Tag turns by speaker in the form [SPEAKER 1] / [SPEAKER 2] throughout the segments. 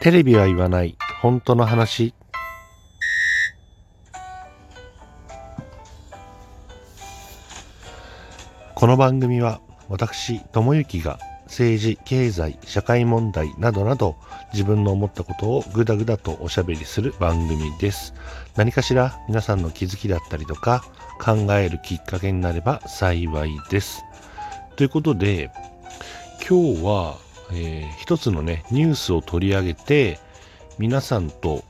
[SPEAKER 1] テレビは言わない。本当の話。この番組は私智之が政治経済社会問題などなど自分の思ったことをぐだぐだとおしゃべりする番組です。何かしら皆さんの気づきだったりとか考えるきっかけになれば幸いです。ということで今日は、えー、一つのねニュースを取り上げて皆さんと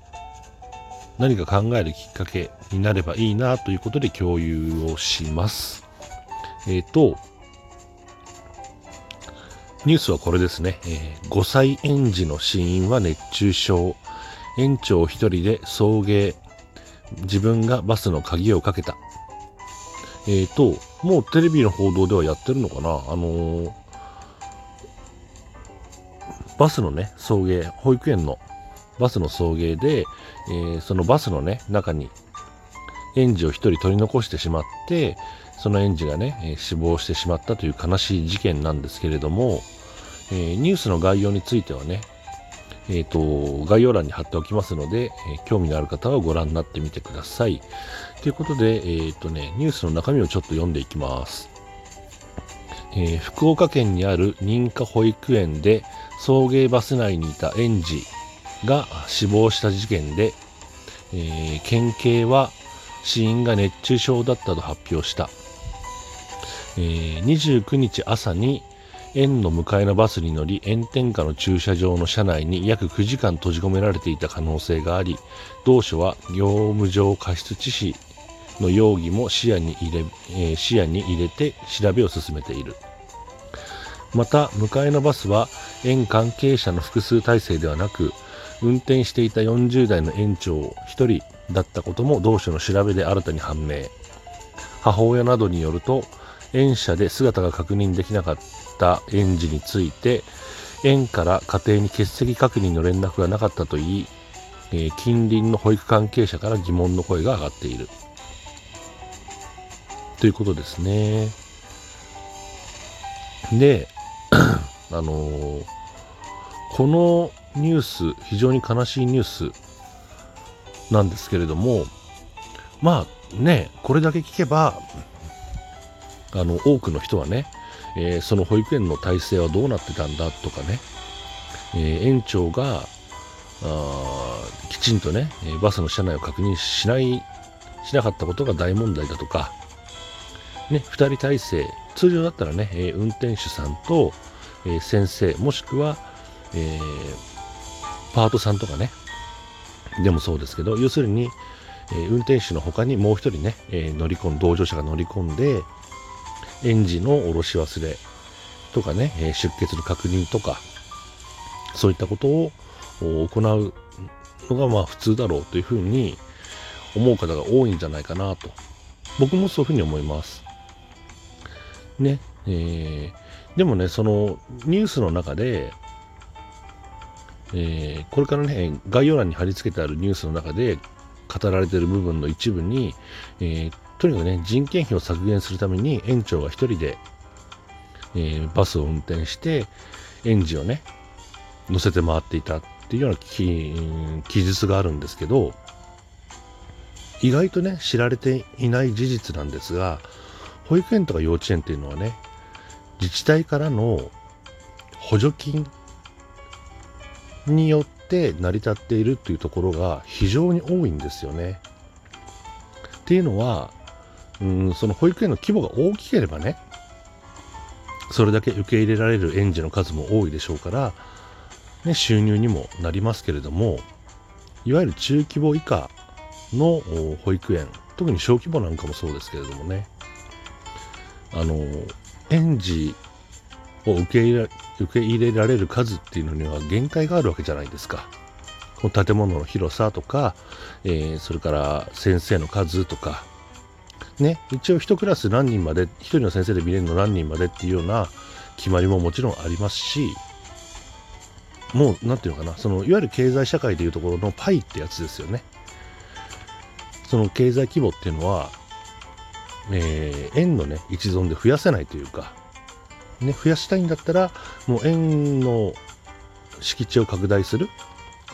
[SPEAKER 1] 何か考えるきっかけになればいいなということで共有をします。えっ、ー、とニュースはこれですね、えー、5歳園児の死因は熱中症。園長1人で送迎。自分がバスの鍵をかけた。えっ、ー、ともうテレビの報道ではやってるのかな。あのー、バスのね送迎保育園のバスの送迎で、えー、そのバスのね中に園児を1人取り残してしまってその園児がね、え、死亡してしまったという悲しい事件なんですけれども、えー、ニュースの概要についてはね、えっ、ー、と、概要欄に貼っておきますので、えー、興味のある方はご覧になってみてください。ということで、えっ、とね、ニュースの中身をちょっと読んでいきます。え福岡県にある認可保育園で送迎バス内にいた園児が死亡した事件で、え県警は死因が熱中症だったと発表した。え29日朝に園の迎えのバスに乗り炎天下の駐車場の車内に約9時間閉じ込められていた可能性があり同署は業務上過失致死の容疑も視野に入れ,、えー、視野に入れて調べを進めているまた迎えのバスは園関係者の複数体制ではなく運転していた40代の園長1人だったことも同署の調べで新たに判明。母親などによると園舎で姿が確認できなかった園児について園から家庭に欠席確認の連絡がなかったといい、えー、近隣の保育関係者から疑問の声が上がっている。ということですね。であのー、このニュース非常に悲しいニュースなんですけれどもまあねこれだけ聞けばあの多くの人はね、えー、その保育園の体制はどうなってたんだとかね、えー、園長がきちんとねバスの車内を確認しないしなかったことが大問題だとか、ね、2人体制通常だったらね、運転手さんと、え先生もしくは、えパートさんとかねでもそうですけど要するに、え運転手の他にもう1人ね、え乗り込ん同乗者が乗り込んで、園児の下ろし忘れとかね、え出血の確認とか、そういったことを行うのがまあ普通だろうというふうに思う方が多いんじゃないかなと。僕もそういうふうに思います。ね。えー、でもね、そのニュースの中で、えー、これからね、概要欄に貼り付けてあるニュースの中で語られている部分の一部に、えー、とにかくね、人件費を削減するために園長が一人で、えー、バスを運転して、園児をね、乗せて回っていたっていうような記述があるんですけど、意外とね、知られていない事実なんですが、保育園とか幼稚園っていうのはね、自治体からの補助金によって成り立っているっていうところが非常に多いんですよね。っていうのは、うんその保育園の規模が大きければねそれだけ受け入れられる園児の数も多いでしょうから、ね、収入にもなりますけれどもいわゆる中規模以下の保育園特に小規模なんかもそうですけれどもねあの園児を受け入れ受け入れられる数っていうのには限界があるわけじゃないですか。この建物の広さとか、えー、それから先生の数とか、ね、一応1クラス何人まで、1人の先生で見れるの何人までっていうような決まりももちろんありますし、もう、なんていうのかな、その、いわゆる経済社会でいうところのパイってやつですよね。その経済規模っていうのは、えー、円のね、一存で増やせないというか、ね、増やしたいんだったら、もう円の敷地を拡大する、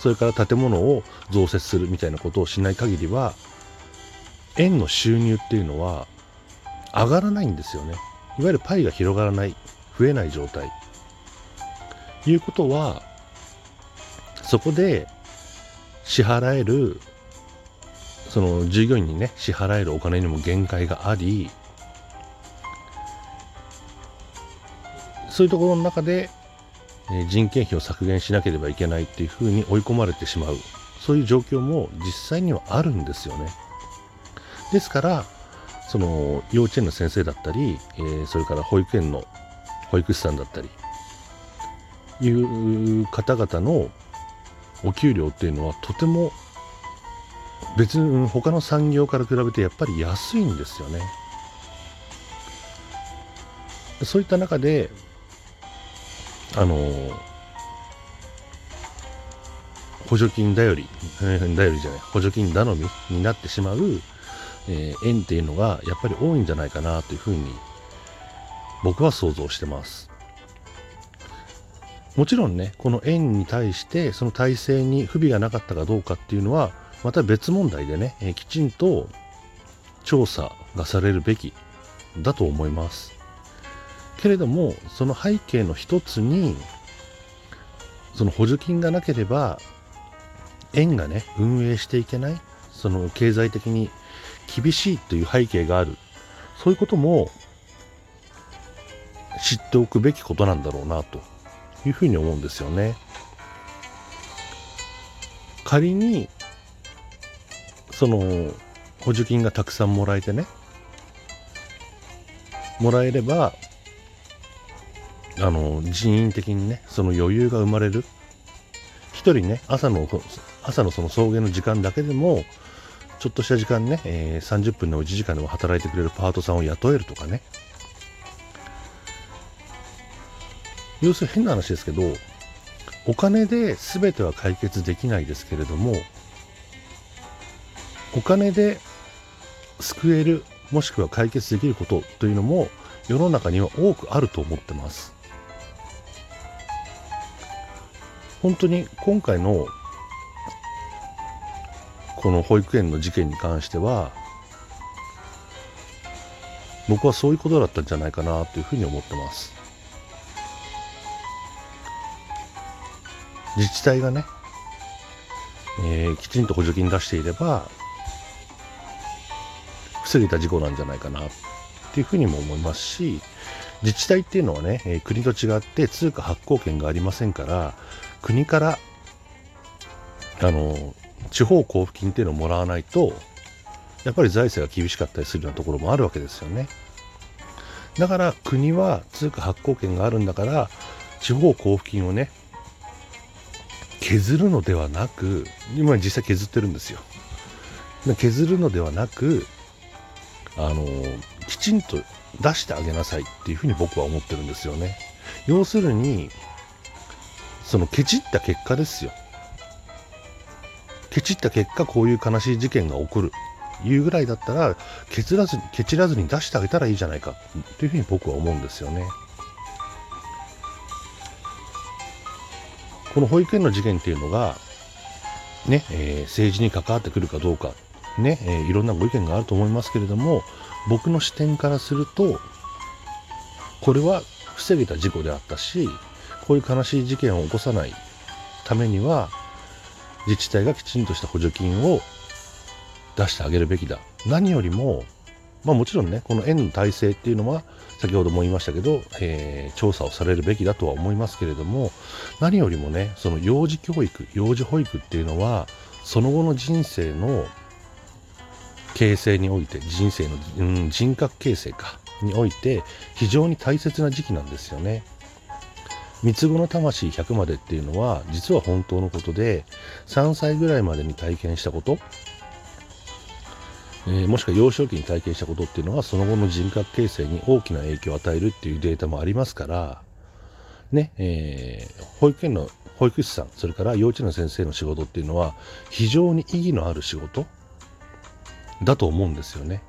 [SPEAKER 1] それから建物を増設するみたいなことをしない限りは園の収入っていうのは上がらないんですよね。いわゆるパイが広がらない増えない状態。いうことはそこで支払えるその従業員にね支払えるお金にも限界がありそういうところの中で、え人件費を削減しなければいけないっていうふうに追い込まれてしまう。そういう状況も実際にはあるんですよね。ですからその幼稚園の先生だったり、え、それから保育園の保育士さんだったりいう方々のお給料っていうのはとても別に他の産業から比べてやっぱり安いんですよね。そういった中であの補助金頼り、頼りじゃない、補助金頼みになってしまう、えー、円っていうのがやっぱり多いんじゃないかなというふうに僕は想像してます。もちろんね、この円に対してその体制に不備がなかったかどうかっていうのはまた別問題でね、え、きちんと調査がされるべきだと思います。けれども、その背景の一つに、その補助金がなければ、円がね、運営していけない、その経済的に厳しいという背景がある、そういうことも知っておくべきことなんだろうなというふうに思うんですよね。仮にその補助金がたくさんもらえてね。もらえればあの人員的にねその余裕が生まれる。一人ね朝の朝のその送迎の時間だけでもちょっとした時間ね、えー、30分の1時間でも働いてくれるパートさんを雇えるとかね。要するに変な話ですけどお金で全ては解決できないですけれどもお金で救えるもしくは解決できることというのも世の中には多くあると思ってます。本当に今回のこの保育園の事件に関しては僕はそういうことだったんじゃないかなというふうに思ってます。自治体がね、えー、きちんと補助金出していれば防げた事故なんじゃないかなっていうふうにも思いますし自治体っていうのはね、え、国と違って通貨発行権がありませんから国からあの地方交付金っていうのをもらわないとやっぱり財政が厳しかったりするようなところもあるわけですよね。だから国は通貨発行権があるんだから地方交付金をね削るのではなく今実際削ってるんですよ。削るのではなくあのきちんと出してあげなさいっていうふうに僕は思ってるんですよね。要するにそのケチった結果ですよ。ケチった結果こういう悲しい事件が起こるいうぐらいだったらケチらずケチらずに出してあげたらいいじゃないかというふうに僕は思うんですよね。この保育園の事件っていうのがね、えー、政治に関わってくるかどうかね、えー、いろんなご意見があると思いますけれども僕の視点からするとこれは防げた事故であったしこういう悲しい事件を起こさないためには自治体がきちんとした補助金を出してあげるべきだ。何よりもまあもちろんねこの園の体制っていうのは先ほども言いましたけど、えー、調査をされるべきだとは思いますけれども何よりもねその幼児教育幼児保育っていうのはその後の人生の形成において人生の、うん、人格形成かにおいて非常に大切な時期なんですよね。三つ子の魂100までっていうのは実は本当のことで3歳ぐらいまでに体験したこと、えー、もしくは幼少期に体験したことっていうのはその後の人格形成に大きな影響を与えるっていうデータもありますからね、えー、保育園の保育士さんそれから幼稚園の先生の仕事っていうのは非常に意義のある仕事だと思うんですよね。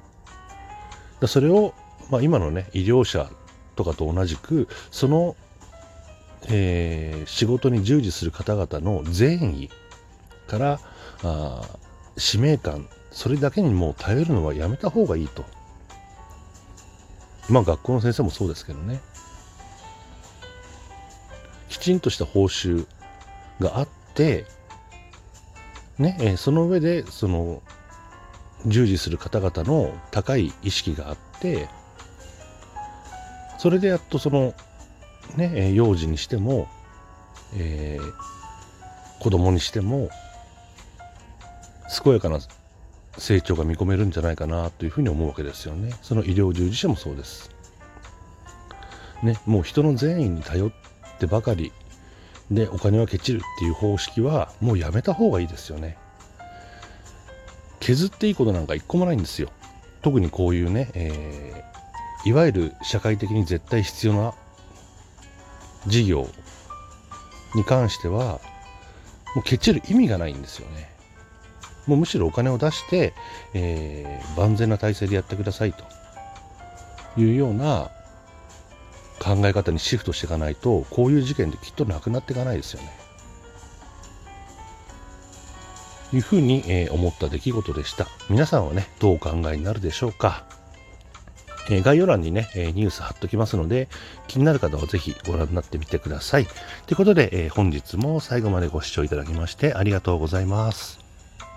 [SPEAKER 1] だそれを、まあ、今のね医療者とかと同じくその、えー、仕事に従事する方々の善意からあ使命感それだけにもう頼るのはやめた方がいいとまあ学校の先生もそうですけどねきちんとした報酬があってね、えその上でその従事する方々の高い意識があってそれでやっとそのね、幼児にしても、えー子供にしても健やかな成長が見込めるんじゃないかなというふうに思うわけですよね。その医療従事者もそうです。ね、もう人の善意に頼ってばかりでお金はケチるっていう方式はもうやめた方がいいですよね。削っていいことなんか一個もないんですよ。特にこういうね、えーいわゆる社会的に絶対必要な事業に関してはもうケチる意味がないんですよね。もうむしろお金を出して、えー万全な体制でやってくださいというような考え方にシフトしていかないとこういう事件ってきっとなくなっていかないですよね。いうふうに、え思った出来事でした。皆さんはねどうお考えになるでしょうか？え概要欄にね、えニュース貼っときますので、気になる方はぜひご覧になってみてください。ということで、え本日も最後までご視聴いただきましてありがとうございます。